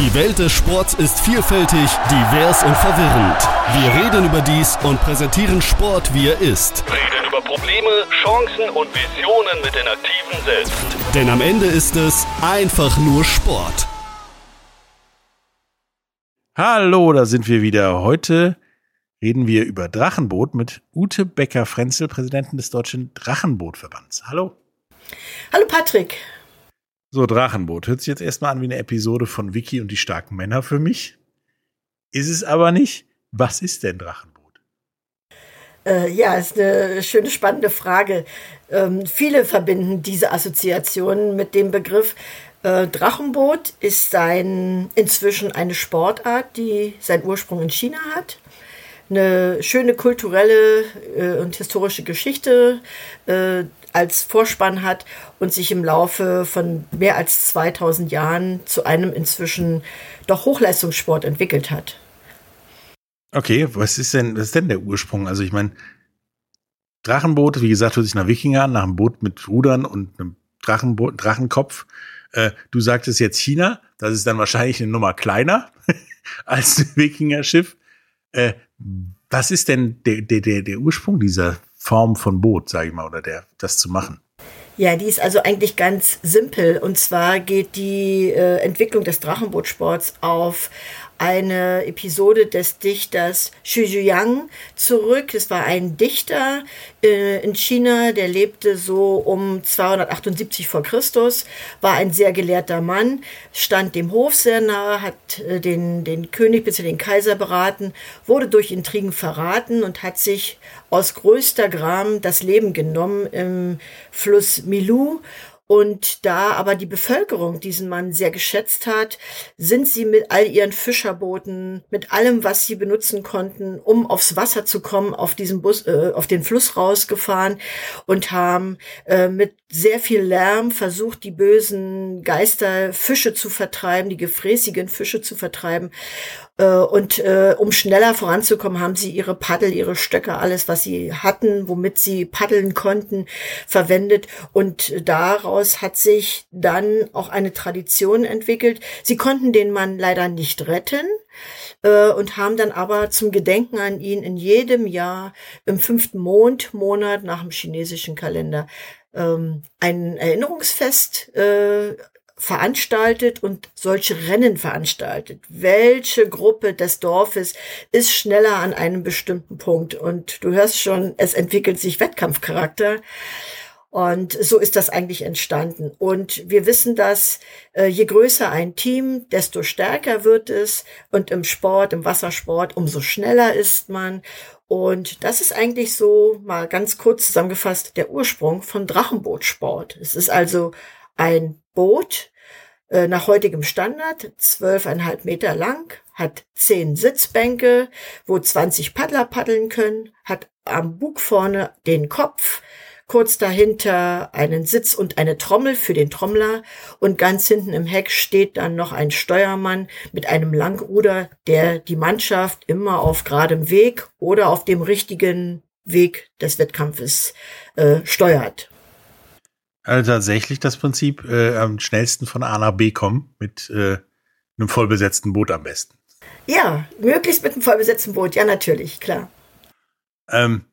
Die Welt des Sports ist vielfältig, divers und verwirrend. Wir reden über dies und präsentieren Sport, wie er ist. Reden über Probleme, Chancen und Visionen mit den Aktiven selbst. Denn am Ende ist es einfach nur Sport. Hallo, da sind wir wieder. Heute reden wir über Drachenboot mit Ute Becker-Frenzel, Präsidentin des Deutschen Drachenbootverbands. Hallo. Hallo Patrick. So, Drachenboot. Hört sich jetzt erstmal an wie eine Episode von Vicky und die starken Männer für mich. Ist es aber nicht. Was ist denn Drachenboot? Äh, ja, ist eine schöne, spannende Frage. Ähm, viele verbinden diese Assoziation mit dem Begriff. Äh, Drachenboot ist ein, inzwischen eine Sportart, die seinen Ursprung in China hat eine schöne kulturelle äh, und historische Geschichte äh, als Vorspann hat und sich im Laufe von mehr als 2000 Jahren zu einem inzwischen doch Hochleistungssport entwickelt hat. Okay, was ist denn, was ist denn der Ursprung? Also ich meine, Drachenboot, wie gesagt, hört sich nach Wikinger an, nach einem Boot mit Rudern und einem Drachenboot, Drachenkopf. Äh, du sagtest jetzt China, das ist dann wahrscheinlich eine Nummer kleiner als ein Wikinger-Schiff. Äh, was ist denn der, der, der Ursprung dieser Form von Boot, sage ich mal, oder der, das zu machen? Ja, die ist also eigentlich ganz simpel. Und zwar geht die äh, Entwicklung des Drachenbootsports auf eine Episode des Dichters Xu Zhuyang zurück. Es war ein Dichter äh, in China, der lebte so um 278 vor Christus, war ein sehr gelehrter Mann, stand dem Hof sehr nahe, hat äh, den, den König bzw. den Kaiser beraten, wurde durch Intrigen verraten und hat sich aus größter Gram das Leben genommen im Fluss Milu und da aber die Bevölkerung diesen Mann sehr geschätzt hat, sind sie mit all ihren Fischerbooten, mit allem, was sie benutzen konnten, um aufs Wasser zu kommen, auf diesen Bus, äh, auf den Fluss rausgefahren und haben äh, mit sehr viel Lärm versucht, die bösen Geister Fische zu vertreiben, die gefräßigen Fische zu vertreiben. Äh, und äh, um schneller voranzukommen, haben sie ihre Paddel, ihre Stöcke, alles, was sie hatten, womit sie paddeln konnten, verwendet. Und daraus hat sich dann auch eine Tradition entwickelt. Sie konnten den Mann leider nicht retten äh, und haben dann aber zum Gedenken an ihn in jedem Jahr im fünften Mondmonat nach dem chinesischen Kalender ähm, ein Erinnerungsfest äh, veranstaltet und solche Rennen veranstaltet. Welche Gruppe des Dorfes ist schneller an einem bestimmten Punkt? Und du hörst schon, es entwickelt sich Wettkampfcharakter. Und so ist das eigentlich entstanden. Und wir wissen, dass äh, je größer ein Team, desto stärker wird es. Und im Sport, im Wassersport, umso schneller ist man. Und das ist eigentlich so, mal ganz kurz zusammengefasst, der Ursprung von Drachenbootsport. Es ist also ein Boot äh, nach heutigem Standard, zwölfeinhalb Meter lang, hat zehn Sitzbänke, wo 20 Paddler paddeln können, hat am Bug vorne den Kopf, kurz dahinter einen Sitz und eine Trommel für den Trommler und ganz hinten im Heck steht dann noch ein Steuermann mit einem Langruder, der die Mannschaft immer auf geradem Weg oder auf dem richtigen Weg des Wettkampfes äh, steuert. Also tatsächlich das Prinzip äh, am schnellsten von A nach B kommen mit äh, einem vollbesetzten Boot am besten. Ja, möglichst mit einem vollbesetzten Boot, ja natürlich, klar. Ähm,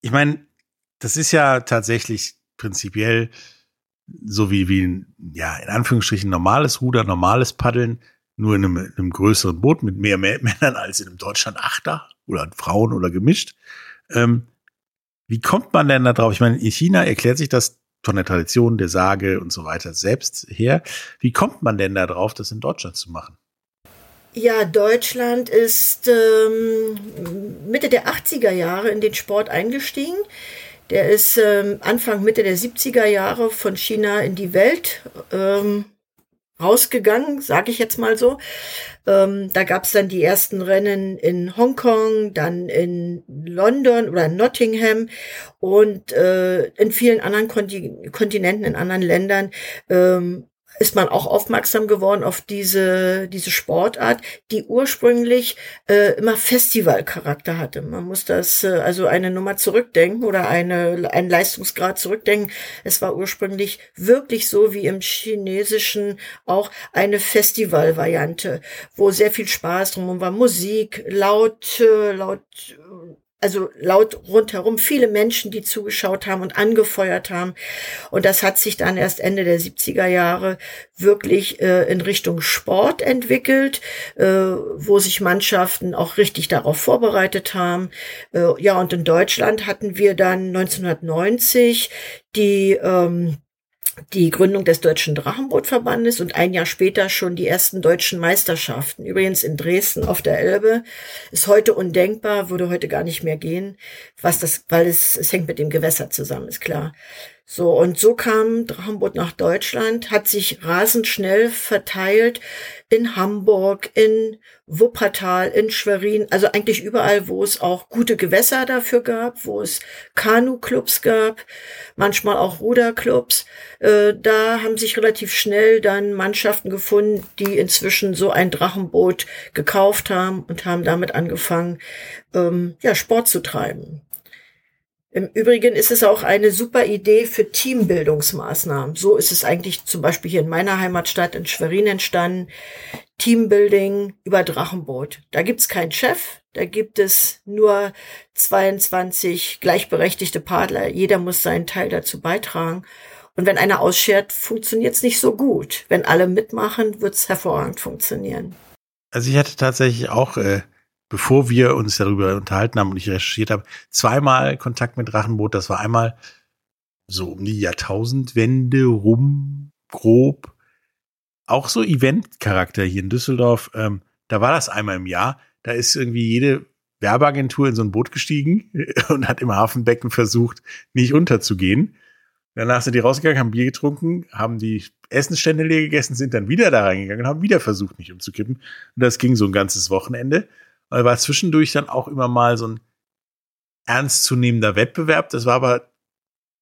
ich meine, das ist ja tatsächlich prinzipiell so wie, wie ein, ja, in Anführungsstrichen normales Ruder, normales Paddeln, nur in einem, in einem größeren Boot mit mehr Männern als in einem Deutschland Achter oder Frauen oder gemischt. Ähm, wie kommt man denn da drauf? Ich meine, in China erklärt sich das von der Tradition, der Sage und so weiter selbst her. Wie kommt man denn da drauf, das in Deutschland zu machen? Ja, Deutschland ist ähm, Mitte der 80er Jahre in den Sport eingestiegen. Der ist ähm, Anfang, Mitte der 70er Jahre von China in die Welt ähm, rausgegangen, sage ich jetzt mal so. Ähm, da gab es dann die ersten Rennen in Hongkong, dann in London oder Nottingham und äh, in vielen anderen Kontinenten, in anderen Ländern ähm, ist man auch aufmerksam geworden auf diese, diese Sportart, die ursprünglich äh, immer Festivalcharakter hatte. Man muss das, äh, also eine Nummer zurückdenken oder eine, einen Leistungsgrad zurückdenken. Es war ursprünglich wirklich so wie im Chinesischen auch eine Festivalvariante, wo sehr viel Spaß drum war. Musik, laut, äh, laut also laut rundherum viele Menschen, die zugeschaut haben und angefeuert haben. Und das hat sich dann erst Ende der 70er Jahre wirklich äh, in Richtung Sport entwickelt, äh, wo sich Mannschaften auch richtig darauf vorbereitet haben. Äh, ja, und in Deutschland hatten wir dann 1990 die ähm, die Gründung des Deutschen Drachenbootverbandes und ein Jahr später schon die ersten deutschen Meisterschaften. Übrigens in Dresden auf der Elbe. Ist heute undenkbar, würde heute gar nicht mehr gehen, was das, weil es, es hängt mit dem Gewässer zusammen, ist klar. So, und so kam Drachenboot nach Deutschland, hat sich rasend schnell verteilt in Hamburg, in Wuppertal, in Schwerin, also eigentlich überall, wo es auch gute Gewässer dafür gab, wo es Kanu-Clubs gab, manchmal auch Ruderclubs. Äh, da haben sich relativ schnell dann Mannschaften gefunden, die inzwischen so ein Drachenboot gekauft haben und haben damit angefangen, ähm, ja, Sport zu treiben. Im Übrigen ist es auch eine super Idee für Teambildungsmaßnahmen. So ist es eigentlich zum Beispiel hier in meiner Heimatstadt in Schwerin entstanden. Teambuilding über Drachenboot. Da gibt's keinen Chef, da gibt es nur 22 gleichberechtigte Partner. Jeder muss seinen Teil dazu beitragen. Und wenn einer ausschert, funktioniert's nicht so gut. Wenn alle mitmachen, wird's hervorragend funktionieren. Also ich hatte tatsächlich auch äh, bevor wir uns darüber unterhalten haben und ich recherchiert habe, zweimal Kontakt mit Drachenboot. Das war einmal so um die Jahrtausendwende rum, grob. Auch so Event-Charakter hier in Düsseldorf. Ähm, da war das einmal im Jahr. Da ist irgendwie jede Werbeagentur in so ein Boot gestiegen und hat im Hafenbecken versucht, nicht unterzugehen. Danach sind die rausgegangen, haben Bier getrunken, haben die Essensstände leer gegessen, sind dann wieder da reingegangen und haben wieder versucht, nicht umzukippen. Und das ging so ein ganzes Wochenende. Weil war zwischendurch dann auch immer mal so ein ernstzunehmender Wettbewerb. Das war aber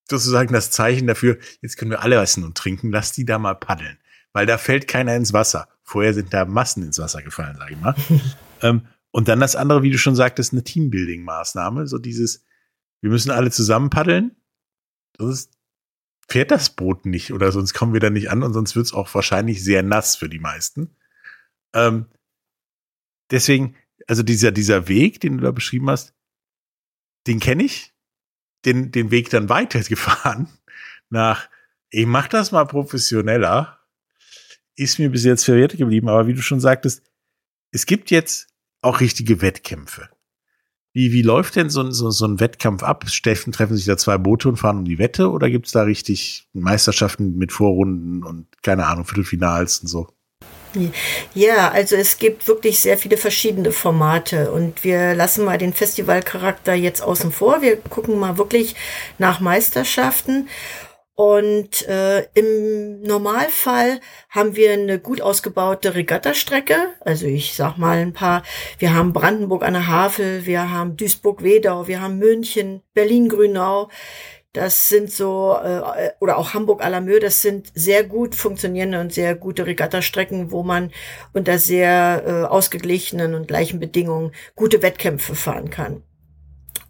sozusagen das Zeichen dafür, jetzt können wir alle essen und trinken, lass die da mal paddeln. Weil da fällt keiner ins Wasser. Vorher sind da Massen ins Wasser gefallen, sag ich mal. ähm, und dann das andere, wie du schon sagtest, eine Teambuilding-Maßnahme. So dieses, wir müssen alle zusammen paddeln. Sonst fährt das Boot nicht oder sonst kommen wir da nicht an und sonst wird es auch wahrscheinlich sehr nass für die meisten. Ähm, deswegen, also dieser, dieser Weg, den du da beschrieben hast, den kenne ich. Den, den Weg dann weitergefahren nach, ich mach das mal professioneller, ist mir bis jetzt verwehrt geblieben. Aber wie du schon sagtest, es gibt jetzt auch richtige Wettkämpfe. Wie, wie läuft denn so, so, so ein Wettkampf ab? Steffen, treffen sich da zwei Boote und fahren um die Wette oder gibt's da richtig Meisterschaften mit Vorrunden und keine Ahnung, Viertelfinals und so? Ja, also es gibt wirklich sehr viele verschiedene Formate und wir lassen mal den Festivalcharakter jetzt außen vor. Wir gucken mal wirklich nach Meisterschaften. Und äh, im Normalfall haben wir eine gut ausgebaute Regattastrecke. Also ich sag mal ein paar. Wir haben Brandenburg an der Havel, wir haben Duisburg-Wedau, wir haben München, Berlin-Grünau. Das sind so, äh, oder auch Hamburg-Alamö, das sind sehr gut funktionierende und sehr gute Regattastrecken, wo man unter sehr äh, ausgeglichenen und gleichen Bedingungen gute Wettkämpfe fahren kann.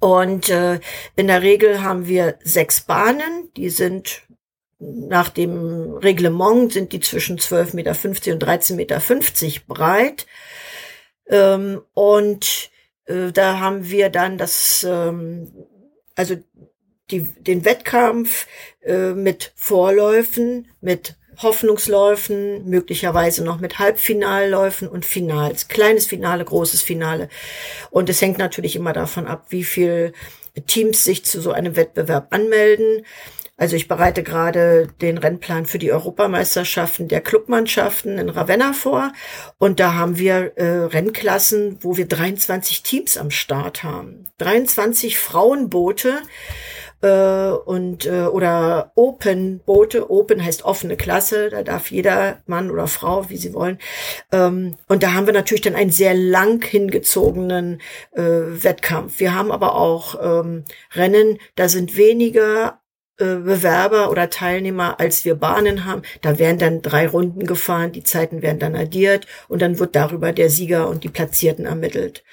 Und äh, in der Regel haben wir sechs Bahnen, die sind nach dem Reglement sind die zwischen 12,50 Meter und 13,50 Meter breit. Ähm, und äh, da haben wir dann das, ähm, also die, den Wettkampf äh, mit Vorläufen, mit Hoffnungsläufen, möglicherweise noch mit Halbfinalläufen und Finals. Kleines Finale, großes Finale. Und es hängt natürlich immer davon ab, wie viel Teams sich zu so einem Wettbewerb anmelden. Also ich bereite gerade den Rennplan für die Europameisterschaften der Clubmannschaften in Ravenna vor. Und da haben wir äh, Rennklassen, wo wir 23 Teams am Start haben. 23 Frauenboote äh, und äh, oder Open Boote. Open heißt offene Klasse, da darf jeder Mann oder Frau, wie sie wollen. Ähm, und da haben wir natürlich dann einen sehr lang hingezogenen äh, Wettkampf. Wir haben aber auch ähm, Rennen, da sind weniger äh, Bewerber oder Teilnehmer, als wir Bahnen haben. Da werden dann drei Runden gefahren, die Zeiten werden dann addiert und dann wird darüber der Sieger und die Platzierten ermittelt.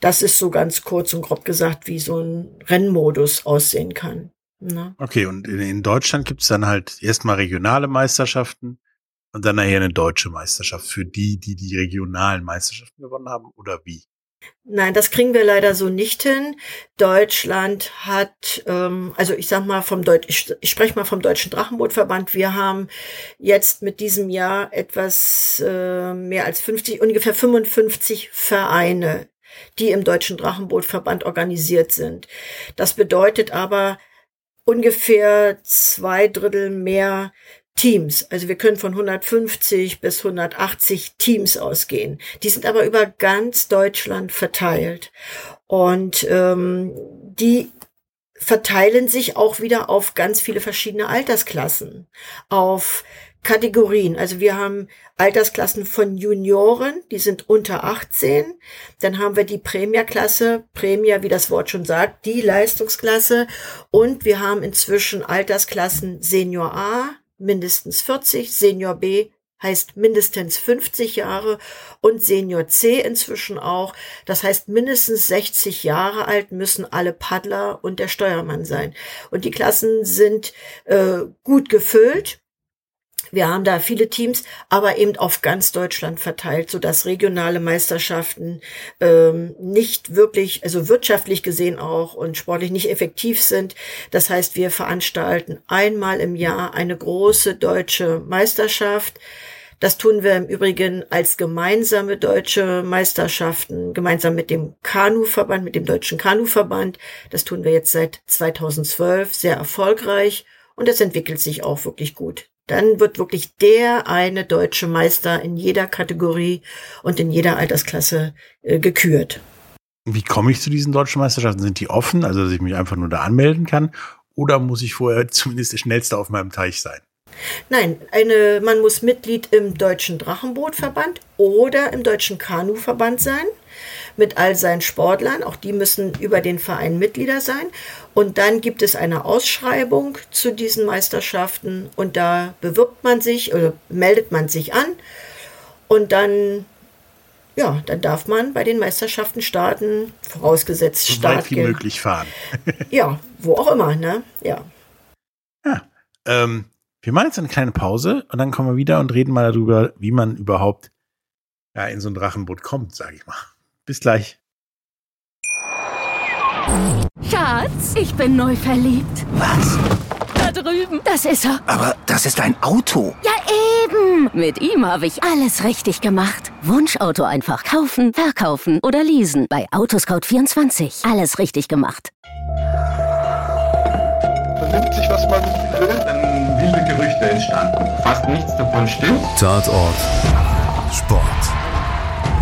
Das ist so ganz kurz und grob gesagt, wie so ein Rennmodus aussehen kann. Ne? Okay, und in, in Deutschland gibt es dann halt erstmal regionale Meisterschaften und dann nachher eine deutsche Meisterschaft für die, die die regionalen Meisterschaften gewonnen haben oder wie? Nein, das kriegen wir leider so nicht hin. Deutschland hat, ähm, also ich sag mal vom Deut ich, ich spreche mal vom Deutschen Drachenbootverband. Wir haben jetzt mit diesem Jahr etwas äh, mehr als 50, ungefähr 55 Vereine, die im Deutschen Drachenbootverband organisiert sind. Das bedeutet aber ungefähr zwei Drittel mehr Teams. Also wir können von 150 bis 180 Teams ausgehen. Die sind aber über ganz Deutschland verteilt. Und ähm, die verteilen sich auch wieder auf ganz viele verschiedene Altersklassen, auf Kategorien. Also wir haben Altersklassen von Junioren, die sind unter 18. Dann haben wir die Premierklasse, Premier, wie das Wort schon sagt, die Leistungsklasse. Und wir haben inzwischen Altersklassen Senior A, mindestens 40, Senior B heißt mindestens 50 Jahre und Senior C inzwischen auch. Das heißt, mindestens 60 Jahre alt müssen alle Paddler und der Steuermann sein. Und die Klassen sind äh, gut gefüllt. Wir haben da viele Teams, aber eben auf ganz Deutschland verteilt, so dass regionale Meisterschaften ähm, nicht wirklich, also wirtschaftlich gesehen auch und sportlich nicht effektiv sind. Das heißt, wir veranstalten einmal im Jahr eine große deutsche Meisterschaft. Das tun wir im Übrigen als gemeinsame deutsche Meisterschaften, gemeinsam mit dem Kanuverband, mit dem Deutschen Kanuverband. Das tun wir jetzt seit 2012 sehr erfolgreich und es entwickelt sich auch wirklich gut dann wird wirklich der eine deutsche Meister in jeder Kategorie und in jeder Altersklasse äh, gekürt. Wie komme ich zu diesen deutschen Meisterschaften? Sind die offen, also dass ich mich einfach nur da anmelden kann? Oder muss ich vorher zumindest der Schnellste auf meinem Teich sein? Nein, eine, man muss Mitglied im Deutschen Drachenbootverband oder im Deutschen Kanuverband sein mit all seinen Sportlern. Auch die müssen über den Verein Mitglieder sein. Und dann gibt es eine Ausschreibung zu diesen Meisterschaften und da bewirbt man sich oder meldet man sich an und dann ja, dann darf man bei den Meisterschaften starten, vorausgesetzt so Start. weit wie möglich fahren. ja, wo auch immer, ne? Ja. Ja. Ähm, wir machen jetzt eine kleine Pause und dann kommen wir wieder und reden mal darüber, wie man überhaupt ja, in so ein Drachenboot kommt, sage ich mal. Bis gleich. Schatz, ich bin neu verliebt. Was? Da drüben. Das ist er. Aber das ist ein Auto. Ja, eben. Mit ihm habe ich alles richtig gemacht. Wunschauto einfach kaufen, verkaufen oder leasen. Bei Autoscout24. Alles richtig gemacht. Vernimmt sich, was man will. Dann wilde Gerüchte entstanden. Fast nichts davon stimmt. Tatort. Sport.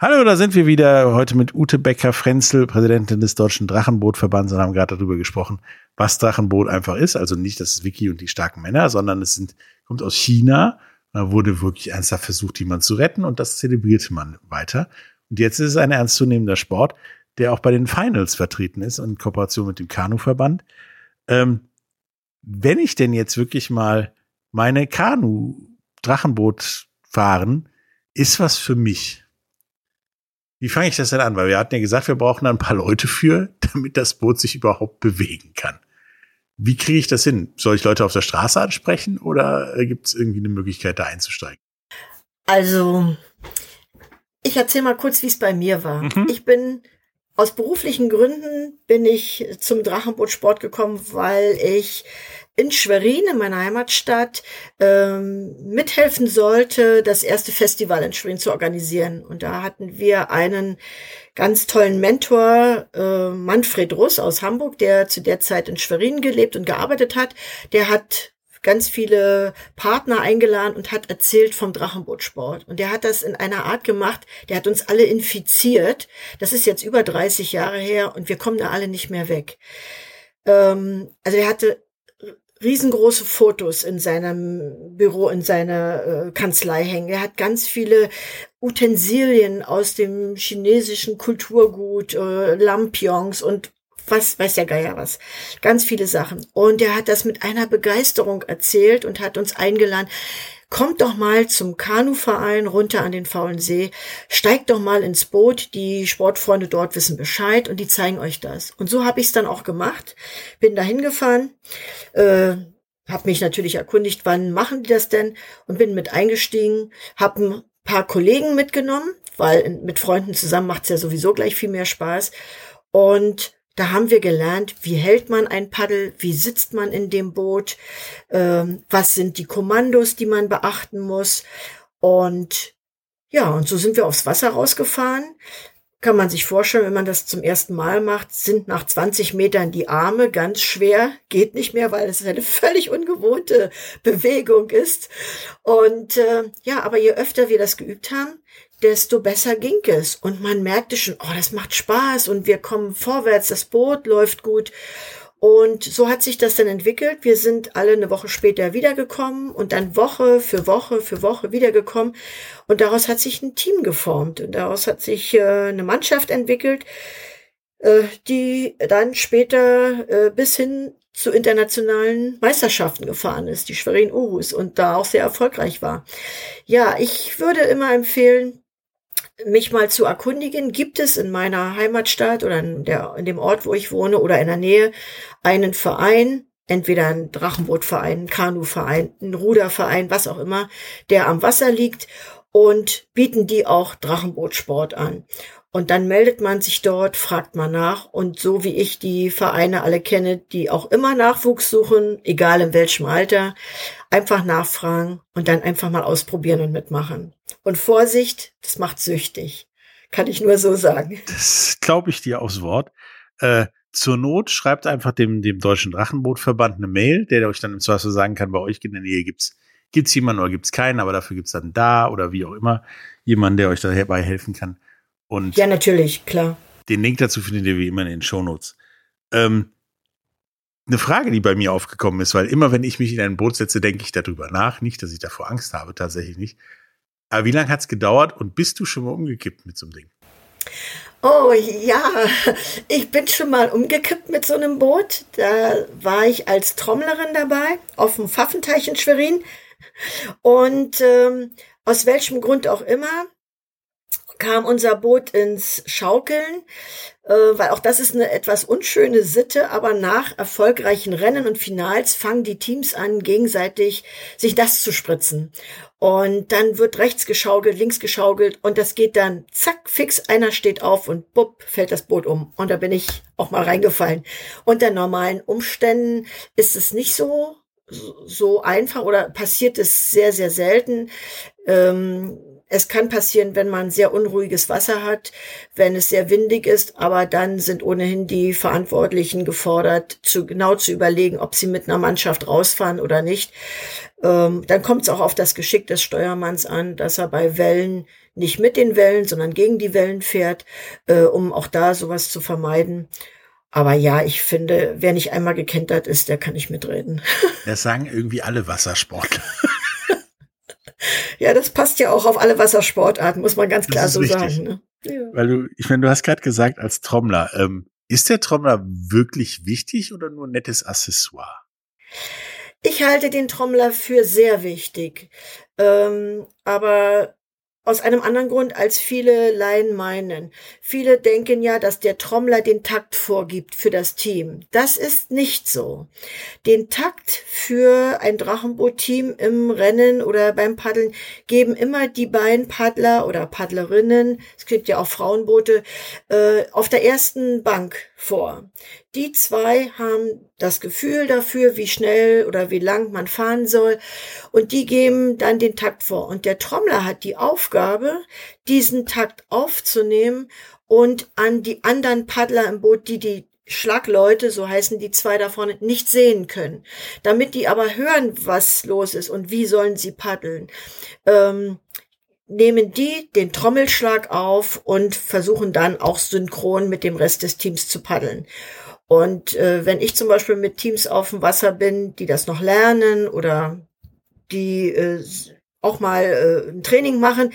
Hallo, da sind wir wieder heute mit Ute Becker-Frenzel, Präsidentin des Deutschen Drachenbootverbands und haben gerade darüber gesprochen, was Drachenboot einfach ist. Also nicht das Wiki und die starken Männer, sondern es sind, kommt aus China. Da wurde wirklich ernsthaft versucht, jemanden zu retten und das zelebrierte man weiter. Und jetzt ist es ein ernstzunehmender Sport, der auch bei den Finals vertreten ist in Kooperation mit dem Kanuverband. Ähm, wenn ich denn jetzt wirklich mal meine Kanu-Drachenboot fahren, ist was für mich. Wie fange ich das denn an? Weil wir hatten ja gesagt, wir brauchen ein paar Leute für, damit das Boot sich überhaupt bewegen kann. Wie kriege ich das hin? Soll ich Leute auf der Straße ansprechen oder gibt es irgendwie eine Möglichkeit, da einzusteigen? Also, ich erzähle mal kurz, wie es bei mir war. Mhm. Ich bin aus beruflichen Gründen bin ich zum Drachenbootsport gekommen, weil ich in Schwerin, in meiner Heimatstadt, ähm, mithelfen sollte, das erste Festival in Schwerin zu organisieren. Und da hatten wir einen ganz tollen Mentor, äh, Manfred Russ aus Hamburg, der zu der Zeit in Schwerin gelebt und gearbeitet hat. Der hat ganz viele Partner eingeladen und hat erzählt vom Drachenbootsport. Und der hat das in einer Art gemacht, der hat uns alle infiziert. Das ist jetzt über 30 Jahre her und wir kommen da alle nicht mehr weg. Ähm, also er hatte riesengroße Fotos in seinem Büro, in seiner äh, Kanzlei hängen. Er hat ganz viele Utensilien aus dem chinesischen Kulturgut, äh, Lampions und was weiß der Geier was. Ganz viele Sachen. Und er hat das mit einer Begeisterung erzählt und hat uns eingeladen. Kommt doch mal zum Kanuverein runter an den Faulen See. Steigt doch mal ins Boot. Die Sportfreunde dort wissen Bescheid und die zeigen euch das. Und so habe ich es dann auch gemacht. Bin da hingefahren. Äh, habe mich natürlich erkundigt, wann machen die das denn und bin mit eingestiegen, habe ein paar Kollegen mitgenommen, weil mit Freunden zusammen macht's ja sowieso gleich viel mehr Spaß und da haben wir gelernt, wie hält man ein Paddel, wie sitzt man in dem Boot, ähm, was sind die Kommandos, die man beachten muss. Und ja, und so sind wir aufs Wasser rausgefahren. Kann man sich vorstellen, wenn man das zum ersten Mal macht, sind nach 20 Metern die Arme ganz schwer, geht nicht mehr, weil es eine völlig ungewohnte Bewegung ist. Und äh, ja, aber je öfter wir das geübt haben, desto besser ging es. Und man merkte schon, oh, das macht Spaß und wir kommen vorwärts, das Boot läuft gut. Und so hat sich das dann entwickelt. Wir sind alle eine Woche später wiedergekommen und dann Woche für Woche für Woche wiedergekommen. Und daraus hat sich ein Team geformt und daraus hat sich äh, eine Mannschaft entwickelt, äh, die dann später äh, bis hin zu internationalen Meisterschaften gefahren ist, die Schwerin Urus und da auch sehr erfolgreich war. Ja, ich würde immer empfehlen, mich mal zu erkundigen, gibt es in meiner Heimatstadt oder in, der, in dem Ort, wo ich wohne oder in der Nähe einen Verein, entweder ein Drachenbootverein, ein Kanuverein, ein Ruderverein, was auch immer, der am Wasser liegt und bieten die auch Drachenbootsport an. Und dann meldet man sich dort, fragt man nach. Und so wie ich die Vereine alle kenne, die auch immer Nachwuchs suchen, egal in welchem Alter, einfach nachfragen und dann einfach mal ausprobieren und mitmachen. Und Vorsicht, das macht süchtig. Kann ich nur so sagen. Das glaube ich dir aufs Wort. Äh, zur Not schreibt einfach dem, dem Deutschen Drachenbootverband eine Mail, der euch dann im Zweifel sagen kann, bei euch in der Nähe gibt's gibt's jemanden oder gibt's keinen, aber dafür gibt's dann da oder wie auch immer jemanden, der euch dabei helfen kann. Und ja, natürlich, klar. Den Link dazu findet ihr wie immer in den Shownotes. Ähm, eine Frage, die bei mir aufgekommen ist, weil immer wenn ich mich in ein Boot setze, denke ich darüber nach. Nicht, dass ich davor Angst habe, tatsächlich nicht. Aber wie lange hat es gedauert und bist du schon mal umgekippt mit so einem Ding? Oh ja, ich bin schon mal umgekippt mit so einem Boot. Da war ich als Trommlerin dabei auf dem Pfaffenteich in Schwerin. Und ähm, aus welchem Grund auch immer kam unser Boot ins Schaukeln, äh, weil auch das ist eine etwas unschöne Sitte, aber nach erfolgreichen Rennen und Finals fangen die Teams an, gegenseitig sich das zu spritzen. Und dann wird rechts geschaukelt, links geschaukelt und das geht dann zack, fix, einer steht auf und bupp, fällt das Boot um. Und da bin ich auch mal reingefallen. Unter normalen Umständen ist es nicht so so einfach oder passiert es sehr, sehr selten. Ähm, es kann passieren, wenn man sehr unruhiges Wasser hat, wenn es sehr windig ist, aber dann sind ohnehin die Verantwortlichen gefordert, zu, genau zu überlegen, ob sie mit einer Mannschaft rausfahren oder nicht. Ähm, dann kommt es auch auf das Geschick des Steuermanns an, dass er bei Wellen nicht mit den Wellen, sondern gegen die Wellen fährt, äh, um auch da sowas zu vermeiden. Aber ja, ich finde, wer nicht einmal gekentert ist, der kann nicht mitreden. Das sagen irgendwie alle Wassersportler. Ja, das passt ja auch auf alle Wassersportarten, muss man ganz klar so richtig. sagen. Ne? Ja. Weil du, ich meine, du hast gerade gesagt, als Trommler, ähm, ist der Trommler wirklich wichtig oder nur ein nettes Accessoire? Ich halte den Trommler für sehr wichtig. Ähm, aber aus einem anderen Grund, als viele Laien meinen. Viele denken ja, dass der Trommler den Takt vorgibt für das Team. Das ist nicht so. Den Takt für ein Drachenboot-Team im Rennen oder beim Paddeln geben immer die beiden Paddler oder Paddlerinnen, es gibt ja auch Frauenboote, äh, auf der ersten Bank vor. Die zwei haben das Gefühl dafür, wie schnell oder wie lang man fahren soll. Und die geben dann den Takt vor. Und der Trommler hat die Aufgabe, diesen Takt aufzunehmen und an die anderen Paddler im Boot, die die Schlagleute, so heißen die zwei da vorne, nicht sehen können. Damit die aber hören, was los ist und wie sollen sie paddeln, ähm, nehmen die den Trommelschlag auf und versuchen dann auch synchron mit dem Rest des Teams zu paddeln. Und äh, wenn ich zum Beispiel mit Teams auf dem Wasser bin, die das noch lernen oder die äh, auch mal äh, ein Training machen,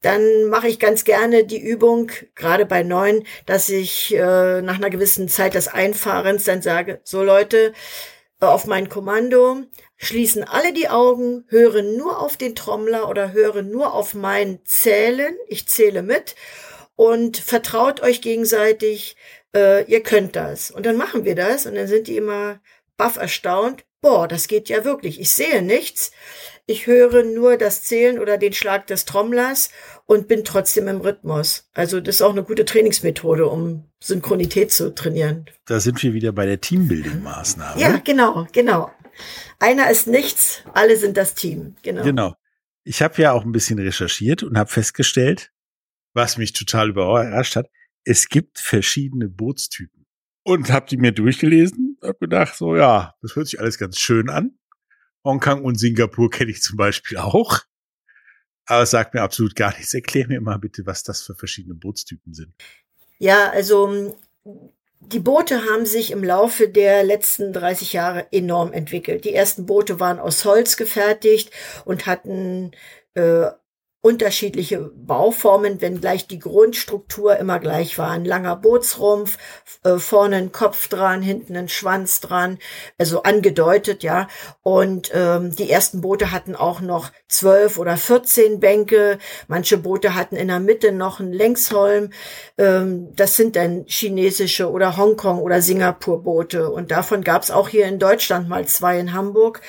dann mache ich ganz gerne die Übung, gerade bei neun, dass ich äh, nach einer gewissen Zeit des Einfahrens dann sage, so Leute, auf mein Kommando, schließen alle die Augen, hören nur auf den Trommler oder hören nur auf mein Zählen, ich zähle mit. Und vertraut euch gegenseitig, äh, ihr könnt das. Und dann machen wir das. Und dann sind die immer baff erstaunt, boah, das geht ja wirklich, ich sehe nichts. Ich höre nur das Zählen oder den Schlag des Trommlers und bin trotzdem im Rhythmus. Also das ist auch eine gute Trainingsmethode, um Synchronität zu trainieren. Da sind wir wieder bei der Teambuilding-Maßnahme. Ja, genau, genau. Einer ist nichts, alle sind das Team. Genau. Genau. Ich habe ja auch ein bisschen recherchiert und habe festgestellt, was mich total überrascht hat, es gibt verschiedene Bootstypen. Und habe die mir durchgelesen, habe gedacht, so ja, das hört sich alles ganz schön an. Hongkong und Singapur kenne ich zum Beispiel auch. Aber es sagt mir absolut gar nichts. Erklär mir mal bitte, was das für verschiedene Bootstypen sind. Ja, also die Boote haben sich im Laufe der letzten 30 Jahre enorm entwickelt. Die ersten Boote waren aus Holz gefertigt und hatten äh, unterschiedliche Bauformen, wenngleich die Grundstruktur immer gleich war. Ein langer Bootsrumpf, äh, vorne ein Kopf dran, hinten ein Schwanz dran, also angedeutet, ja. Und ähm, die ersten Boote hatten auch noch zwölf oder vierzehn Bänke. Manche Boote hatten in der Mitte noch einen Längsholm. Ähm, das sind dann chinesische oder Hongkong oder Singapur Boote. Und davon gab es auch hier in Deutschland mal zwei in Hamburg.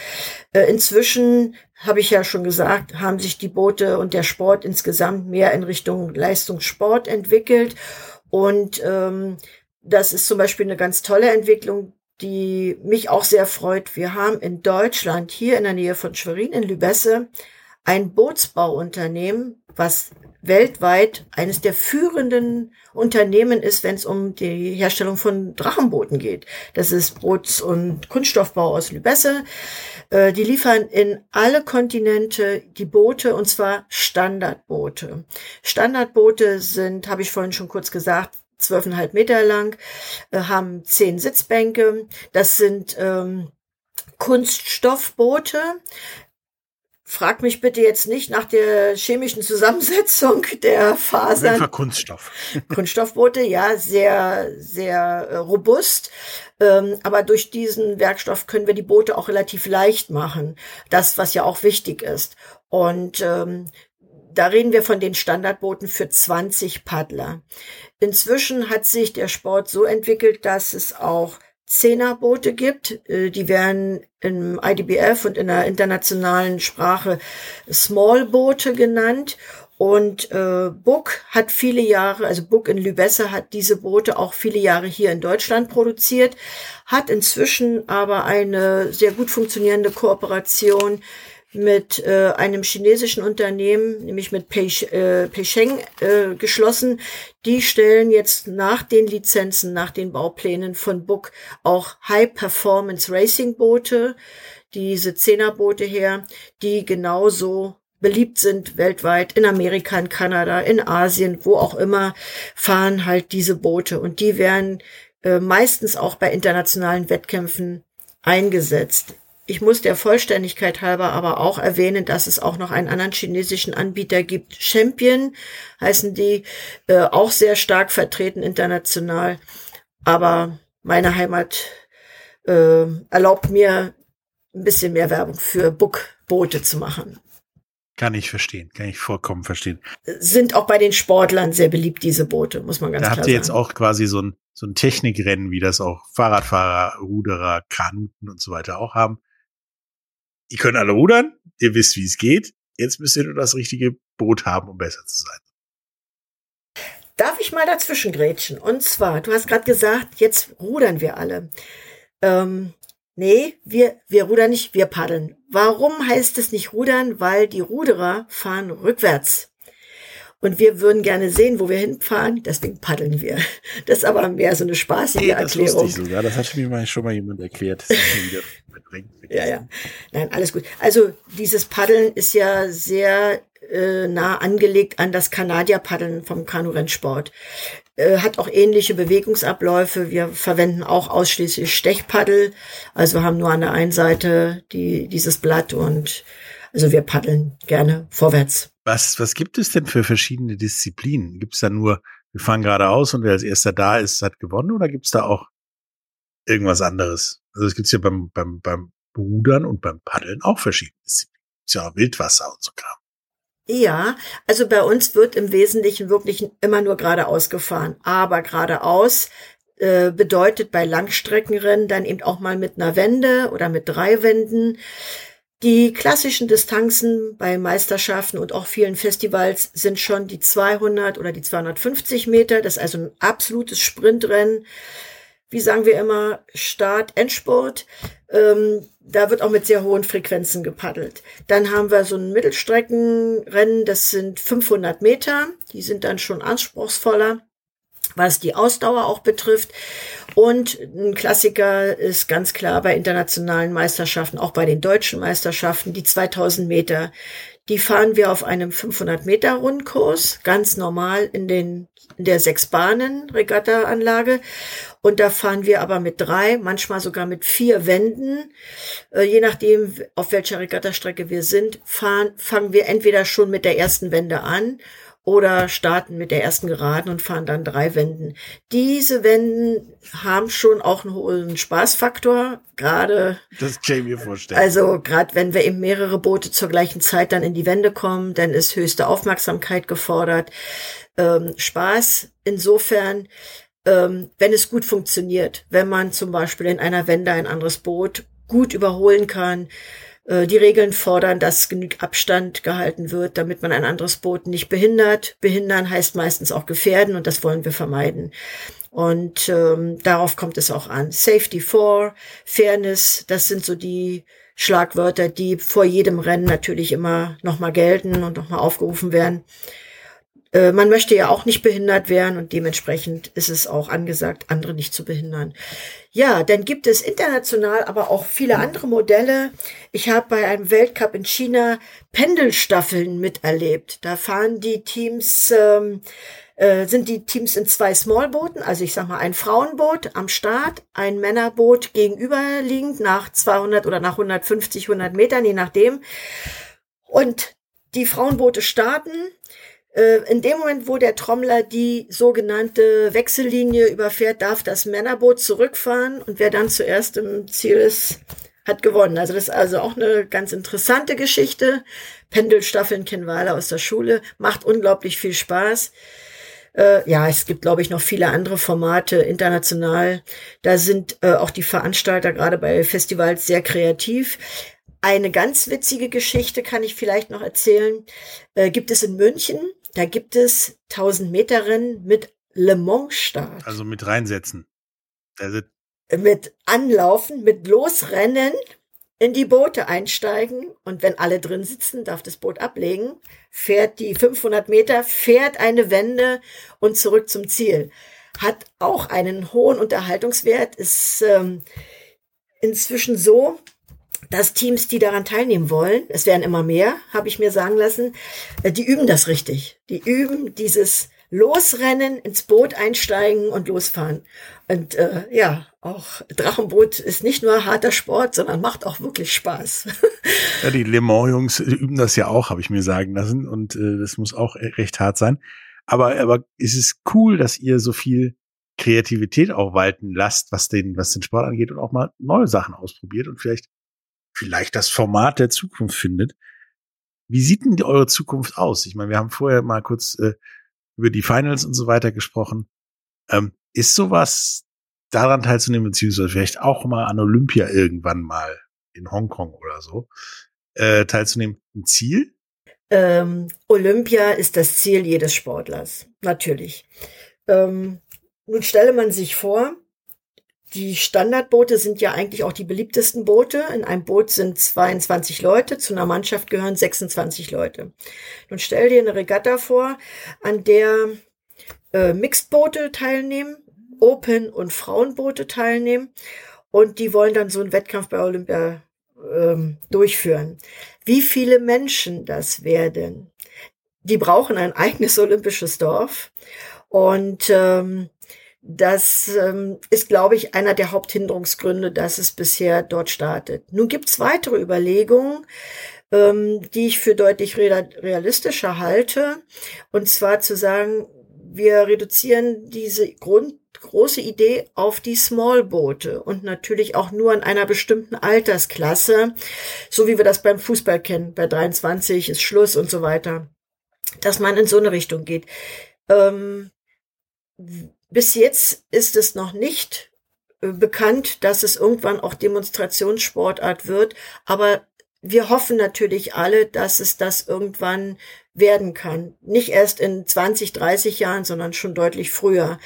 Äh, inzwischen habe ich ja schon gesagt, haben sich die Boote und der Sport insgesamt mehr in Richtung Leistungssport entwickelt. Und ähm, das ist zum Beispiel eine ganz tolle Entwicklung, die mich auch sehr freut. Wir haben in Deutschland, hier in der Nähe von Schwerin in Lübesse, ein Bootsbauunternehmen, was weltweit eines der führenden Unternehmen ist, wenn es um die Herstellung von Drachenbooten geht. Das ist Boots- und Kunststoffbau aus Lübesse. Äh, die liefern in alle Kontinente die Boote und zwar Standardboote. Standardboote sind, habe ich vorhin schon kurz gesagt, zwölfeinhalb Meter lang, äh, haben zehn Sitzbänke. Das sind ähm, Kunststoffboote. Frag mich bitte jetzt nicht nach der chemischen Zusammensetzung der Fasern. Kunststoff. Kunststoffboote, ja, sehr, sehr äh, robust. Ähm, aber durch diesen Werkstoff können wir die Boote auch relativ leicht machen. Das, was ja auch wichtig ist. Und ähm, da reden wir von den Standardbooten für 20 Paddler. Inzwischen hat sich der Sport so entwickelt, dass es auch Zehnerboote gibt. Äh, die werden im IDBF und in der internationalen Sprache Smallboote genannt. Und äh, Buck hat viele Jahre, also Buck in Lübesse hat diese Boote auch viele Jahre hier in Deutschland produziert, hat inzwischen aber eine sehr gut funktionierende Kooperation mit äh, einem chinesischen Unternehmen, nämlich mit Pei, äh, Peicheng, äh, geschlossen. Die stellen jetzt nach den Lizenzen, nach den Bauplänen von Book auch High-Performance Racing-Boote, diese Zehnerboote her, die genauso beliebt sind weltweit, in Amerika, in Kanada, in Asien, wo auch immer, fahren halt diese Boote. Und die werden äh, meistens auch bei internationalen Wettkämpfen eingesetzt. Ich muss der Vollständigkeit halber aber auch erwähnen, dass es auch noch einen anderen chinesischen Anbieter gibt. Champion heißen die, äh, auch sehr stark vertreten international. Aber meine Heimat äh, erlaubt mir ein bisschen mehr Werbung für Book-Boote zu machen. Kann ich verstehen, kann ich vollkommen verstehen. Sind auch bei den Sportlern sehr beliebt, diese Boote, muss man ganz da klar sagen. habt ihr jetzt auch quasi so ein, so ein Technikrennen, wie das auch Fahrradfahrer, Ruderer, Kanuten und so weiter auch haben ihr könnt alle rudern, ihr wisst, wie es geht. Jetzt müsst ihr nur das richtige Boot haben, um besser zu sein. Darf ich mal dazwischen grätschen? Und zwar, du hast gerade gesagt, jetzt rudern wir alle. Ähm, nee, wir, wir rudern nicht, wir paddeln. Warum heißt es nicht rudern? Weil die Ruderer fahren rückwärts. Und wir würden gerne sehen, wo wir hinfahren, deswegen paddeln wir. Das ist aber mehr so eine spaßige Nee, das Erklärung. ich sogar. Das hat mir mal, schon mal jemand erklärt. Das. Ja, ja. Nein, alles gut. Also dieses Paddeln ist ja sehr äh, nah angelegt an das Kanadier-Paddeln vom Kanu-Rennsport. Äh, hat auch ähnliche Bewegungsabläufe. Wir verwenden auch ausschließlich Stechpaddel. Also wir haben nur an der einen Seite die, dieses Blatt und also wir paddeln gerne vorwärts. Was, was gibt es denn für verschiedene Disziplinen? Gibt es da nur, wir fahren geradeaus und wer als erster da ist, hat gewonnen oder gibt es da auch irgendwas anderes? Also es gibt ja beim, beim, beim Rudern und beim Paddeln auch verschiedene Disziplinen. Ist ja auch Wildwasser und so Kram. Ja, also bei uns wird im Wesentlichen wirklich immer nur geradeaus gefahren. Aber geradeaus äh, bedeutet bei Langstreckenrennen dann eben auch mal mit einer Wende oder mit drei Wänden. Die klassischen Distanzen bei Meisterschaften und auch vielen Festivals sind schon die 200 oder die 250 Meter. Das ist also ein absolutes Sprintrennen. Wie sagen wir immer, Start, Endspurt. Ähm, da wird auch mit sehr hohen Frequenzen gepaddelt. Dann haben wir so ein Mittelstreckenrennen, das sind 500 Meter. Die sind dann schon anspruchsvoller, was die Ausdauer auch betrifft. Und ein Klassiker ist ganz klar bei internationalen Meisterschaften, auch bei den deutschen Meisterschaften, die 2000 Meter. Die fahren wir auf einem 500 Meter Rundkurs, ganz normal in den in der sechs Bahnen Regatta-Anlage. Und da fahren wir aber mit drei, manchmal sogar mit vier Wänden. Äh, je nachdem, auf welcher Regattastrecke wir sind, fahren, fangen wir entweder schon mit der ersten Wende an oder starten mit der ersten Geraden und fahren dann drei Wänden. Diese Wenden haben schon auch einen hohen Spaßfaktor, gerade Das kann ich mir vorstellen. also gerade wenn wir eben mehrere Boote zur gleichen Zeit dann in die Wände kommen, dann ist höchste Aufmerksamkeit gefordert. Ähm, Spaß insofern, ähm, wenn es gut funktioniert, wenn man zum Beispiel in einer Wende ein anderes Boot gut überholen kann. Äh, Die Regeln fordern, dass genug Abstand gehalten wird, damit man ein anderes Boot nicht behindert. Behindern heißt meistens auch gefährden und das wollen wir vermeiden. Und ähm, darauf kommt es auch an. Safety for, Fairness, das sind so die Schlagwörter, die vor jedem Rennen natürlich immer nochmal gelten und nochmal aufgerufen werden. Äh, man möchte ja auch nicht behindert werden und dementsprechend ist es auch angesagt, andere nicht zu behindern. Ja, dann gibt es international aber auch viele andere Modelle. Ich habe bei einem Weltcup in China Pendelstaffeln miterlebt. Da fahren die Teams, ähm, äh, sind die Teams in zwei Smallbooten, also ich sag mal ein Frauenboot am Start, ein Männerboot gegenüberliegend nach 200 oder nach 150, 100 Metern, je nachdem. Und die Frauenboote starten. Äh, In dem Moment, wo der Trommler die sogenannte Wechsellinie überfährt, darf das Männerboot zurückfahren und wer dann zuerst im Ziel ist, hat gewonnen. Also das ist also auch eine ganz interessante Geschichte. Pendelstaffeln kennen wir alle aus der Schule, macht unglaublich viel Spaß. Äh, ja, es gibt, glaube ich, noch viele andere Formate international. Da sind äh, auch die Veranstalter gerade bei Festivals sehr kreativ. Eine ganz witzige Geschichte kann ich vielleicht noch erzählen. Äh, gibt es in München. Da gibt es 1000 Meter Rennen mit Le Mans Start. Also mit reinsetzen. Also, Mit Anlaufen, mit Losrennen in die Boote einsteigen und wenn alle drin sitzen, darf das Boot ablegen, fährt die 500 Meter, fährt eine Wende und zurück zum Ziel. Hat auch einen hohen Unterhaltungswert, ist ähm, inzwischen so, dass Teams, die daran teilnehmen wollen, es werden immer mehr, habe ich mir sagen lassen, äh, die üben das richtig. Die üben dieses Losrennen, ins Boot einsteigen und losfahren. Und äh, ja, auch Drachenboot ist nicht nur harter Sport, sondern macht auch wirklich Spaß. ja, die Le Mans-Jungs üben das ja auch, habe ich mir sagen lassen. Und äh, das muss auch recht hart sein. Aber, aber es ist cool, dass ihr so viel Kreativität auch walten lasst, was den, was den Sport angeht und auch mal neue Sachen ausprobiert und vielleicht, vielleicht das Format der Zukunft findet. Wie sieht denn eure Zukunft aus? Ich meine, wir haben vorher mal kurz äh, über die Finals und so weiter gesprochen. Ähm, ist sowas daran teilzunehmen, beziehungsweise vielleicht auch mal an Olympia irgendwann mal in Hongkong oder so, äh, teilzunehmen, ein Ziel? Ähm, Olympia ist das Ziel jedes Sportlers, natürlich. Ähm, nun stelle man sich vor, die Standardboote sind ja eigentlich auch die beliebtesten Boote. In einem Boot sind 22 Leute, zu einer Mannschaft gehören 26 Leute. Nun stell dir eine Regatta vor, an der äh, Mixed-Boote teilnehmen, Open- und Frauenboote teilnehmen und die wollen dann so einen Wettkampf bei Olympia ähm, durchführen. Wie viele Menschen das werden? Die brauchen ein eigenes olympisches Dorf und ähm, das ähm, ist, glaube ich, einer der Haupthinderungsgründe, dass es bisher dort startet. Nun gibt's weitere Überlegungen, ähm, die ich für deutlich realistischer halte. Und zwar zu sagen, wir reduzieren diese Grund große Idee auf die Smallboote und natürlich auch nur in einer bestimmten Altersklasse, so wie wir das beim Fußball kennen. Bei 23 ist Schluss und so weiter. Dass man in so eine Richtung geht. Ähm, bis jetzt ist es noch nicht äh, bekannt, dass es irgendwann auch Demonstrationssportart wird, aber wir hoffen natürlich alle, dass es das irgendwann werden kann. Nicht erst in 20, 30 Jahren, sondern schon deutlich früher.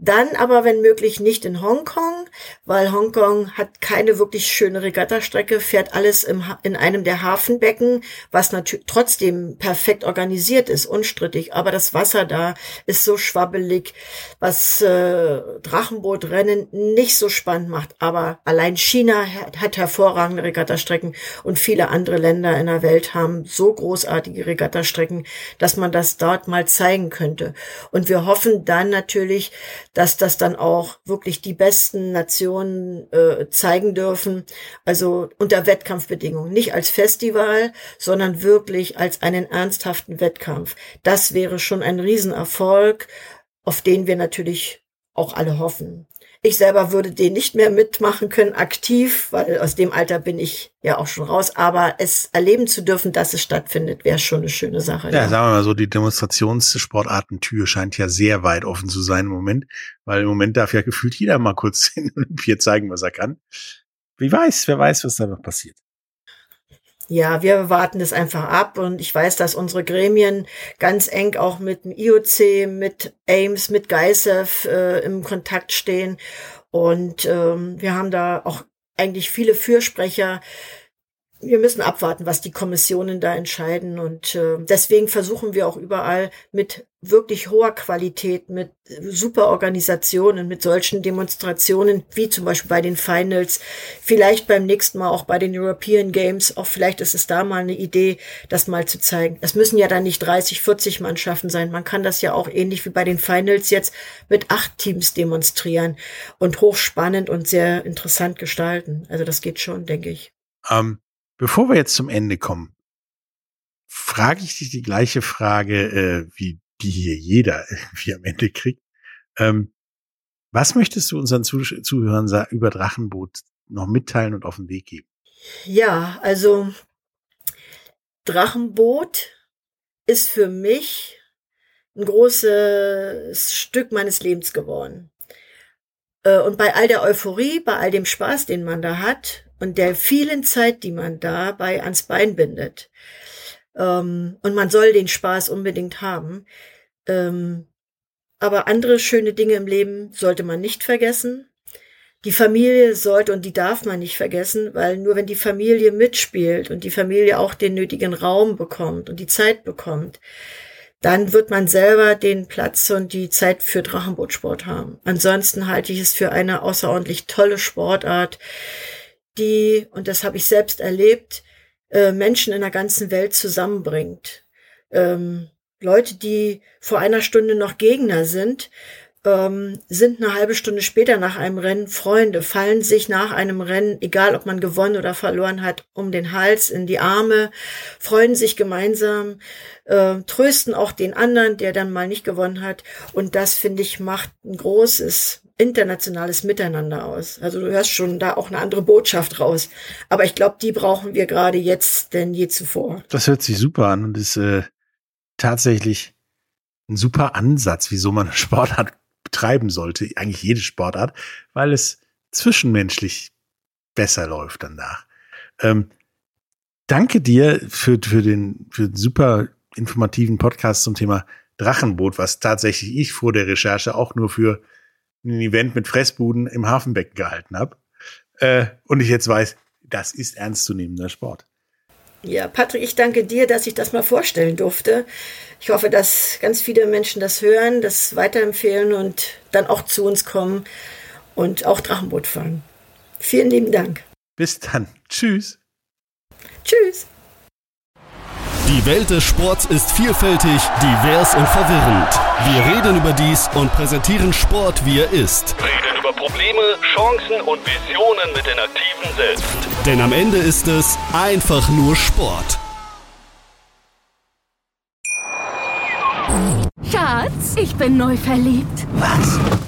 Dann aber, wenn möglich, nicht in Hongkong, weil Hongkong hat keine wirklich schöne Regattastrecke, fährt alles im, in einem der Hafenbecken, was natürlich trotzdem perfekt organisiert ist, unstrittig. Aber das Wasser da ist so schwabbelig, was äh, Drachenbootrennen nicht so spannend macht. Aber allein China hat, hat hervorragende Regattastrecken und viele andere Länder in der Welt haben so großartige Regattastrecken, dass man das dort mal zeigen könnte. Und wir hoffen dann natürlich, dass das dann auch wirklich die besten Nationen äh, zeigen dürfen. Also unter Wettkampfbedingungen, nicht als Festival, sondern wirklich als einen ernsthaften Wettkampf. Das wäre schon ein Riesenerfolg, auf den wir natürlich auch alle hoffen. Ich selber würde den nicht mehr mitmachen können, aktiv, weil aus dem Alter bin ich ja auch schon raus. Aber es erleben zu dürfen, dass es stattfindet, wäre schon eine schöne Sache. Ja, ja, sagen wir mal so, die Demonstrationssportartentür scheint ja sehr weit offen zu sein im Moment, weil im Moment darf ja gefühlt jeder mal kurz in Olympia zeigen, was er kann. Wie weiß, wer weiß, was da noch passiert. Ja, wir warten das einfach ab und ich weiß, dass unsere Gremien ganz eng auch mit dem IOC, mit AIMS, mit GEISEF äh, im Kontakt stehen und ähm, wir haben da auch eigentlich viele Fürsprecher, wir müssen abwarten, was die Kommissionen da entscheiden. Und äh, deswegen versuchen wir auch überall mit wirklich hoher Qualität, mit super Organisationen, mit solchen Demonstrationen, wie zum Beispiel bei den Finals, vielleicht beim nächsten Mal auch bei den European Games, auch vielleicht ist es da mal eine Idee, das mal zu zeigen. Es müssen ja dann nicht 30, 40 Mannschaften sein. Man kann das ja auch ähnlich wie bei den Finals jetzt mit acht Teams demonstrieren und hochspannend und sehr interessant gestalten. Also das geht schon, denke ich. Ähm, Bevor wir jetzt zum Ende kommen, frage ich dich die gleiche Frage, äh, wie die hier jeder wie am Ende kriegt. Ähm, was möchtest du unseren Zuh Zuhörern über Drachenboot noch mitteilen und auf den Weg geben? Ja, also Drachenboot ist für mich ein großes Stück meines Lebens geworden. Äh, und bei all der Euphorie, bei all dem Spaß, den man da hat, und der vielen Zeit, die man dabei ans Bein bindet. Ähm, und man soll den Spaß unbedingt haben. Ähm, aber andere schöne Dinge im Leben sollte man nicht vergessen. Die Familie sollte und die darf man nicht vergessen, weil nur wenn die Familie mitspielt und die Familie auch den nötigen Raum bekommt und die Zeit bekommt, dann wird man selber den Platz und die Zeit für Drachenbootsport haben. Ansonsten halte ich es für eine außerordentlich tolle Sportart, die, und das habe ich selbst erlebt, äh, Menschen in der ganzen Welt zusammenbringt. Ähm, Leute, die vor einer Stunde noch Gegner sind, ähm, sind eine halbe Stunde später nach einem Rennen Freunde, fallen sich nach einem Rennen, egal ob man gewonnen oder verloren hat, um den Hals, in die Arme, freuen sich gemeinsam, äh, trösten auch den anderen, der dann mal nicht gewonnen hat. Und das, finde ich, macht ein großes internationales Miteinander aus. Also du hörst schon da auch eine andere Botschaft raus. Aber ich glaube, die brauchen wir gerade jetzt denn je zuvor. Das hört sich super an und ist äh, tatsächlich ein super Ansatz, wieso man Sportart betreiben sollte, eigentlich jede Sportart, weil es zwischenmenschlich besser läuft danach. Ähm, danke dir für, für, den, für den super informativen Podcast zum Thema Drachenboot, was tatsächlich ich vor der Recherche auch nur für ein Event mit Fressbuden im Hafenbecken gehalten habe. Äh, und ich jetzt weiß, das ist ernstzunehmender Sport. Ja, Patrick, ich danke dir, dass ich das mal vorstellen durfte. Ich hoffe, dass ganz viele Menschen das hören, das weiterempfehlen und dann auch zu uns kommen und auch Drachenboot fahren. Vielen lieben Dank. Bis dann. Tschüss. Tschüss. Die Welt des Sports ist vielfältig, divers und verwirrend. Wir reden über dies und präsentieren Sport, wie er ist. Reden über Probleme, Chancen und Visionen mit den Aktiven selbst. Denn am Ende ist es einfach nur Sport. Schatz, ich bin neu verliebt. Was?